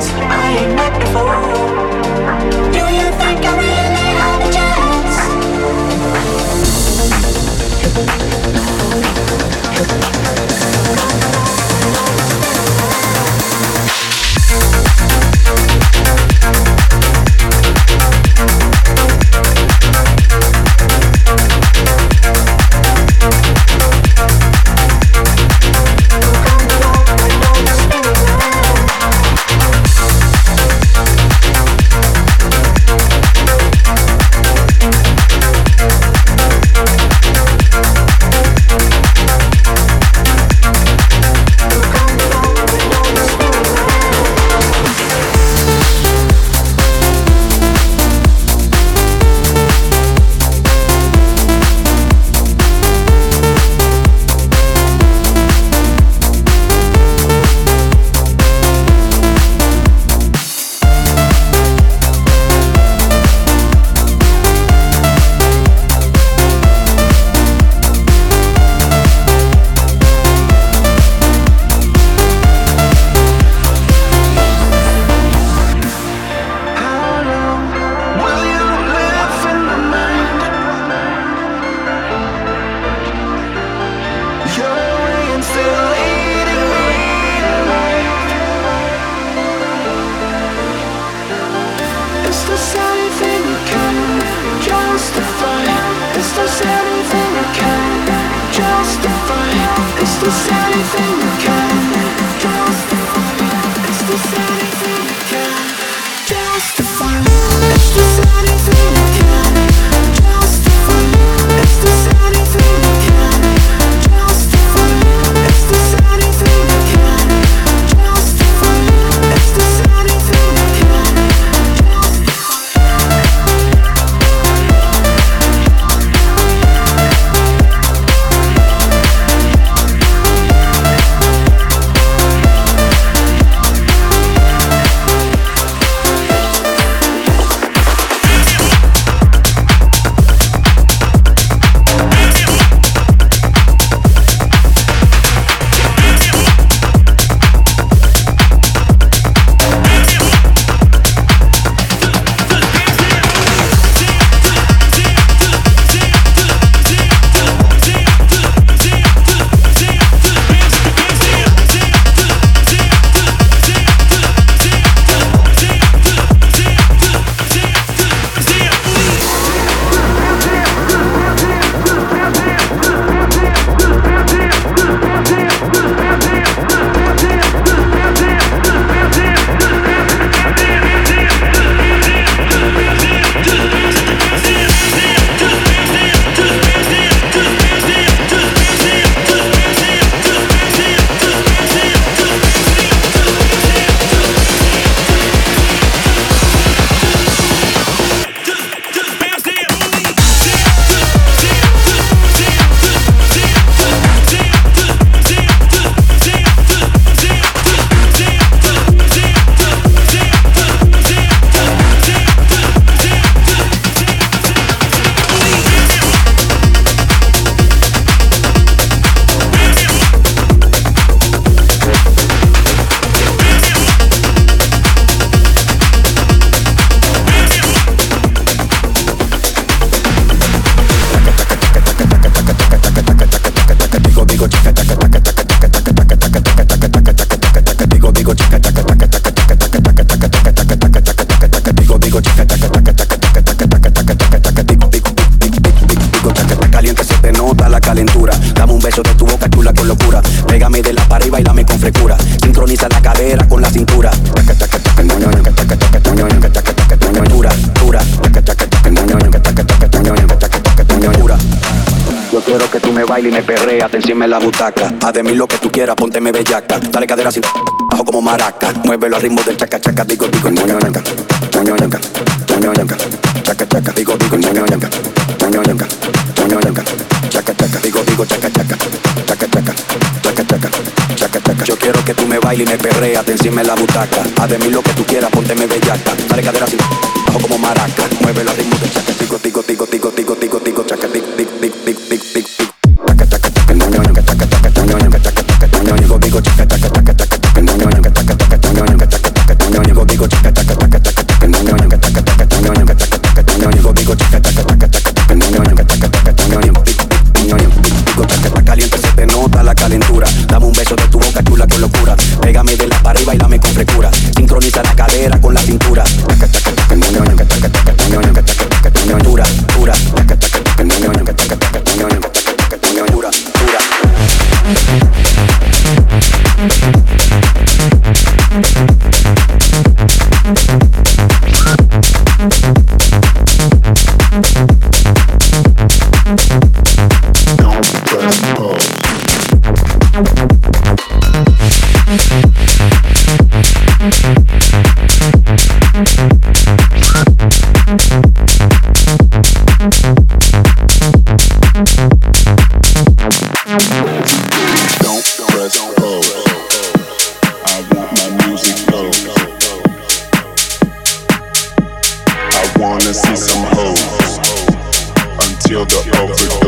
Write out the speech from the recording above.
Thanks. Is anything me perrea, te encima en la butaca. Haz de mí lo que tú quieras, pónteme bellaca. Dale cadera sin bajo como maraca. Muévelo al ritmo del chaca chaca, digo digo ñoño ñanca, ñoño ñanca, ñoño chaca chaca, digo digo ñoño ñanca, ñoño ñanca, ñoño ñanca, chaca chaca, digo digo chaca chaca, chaca chaca, chaca chaca, chaca chaca. Yo quiero que tú me bailes y me perrea, te encima en la butaca. Haz de mí lo que tú quieras, pónteme bellaca. Dale cadera sin bajo como maraca. Muévelo al ritmo del chaca, digo digo digo digo digo digo digo See some hoes until the overdose.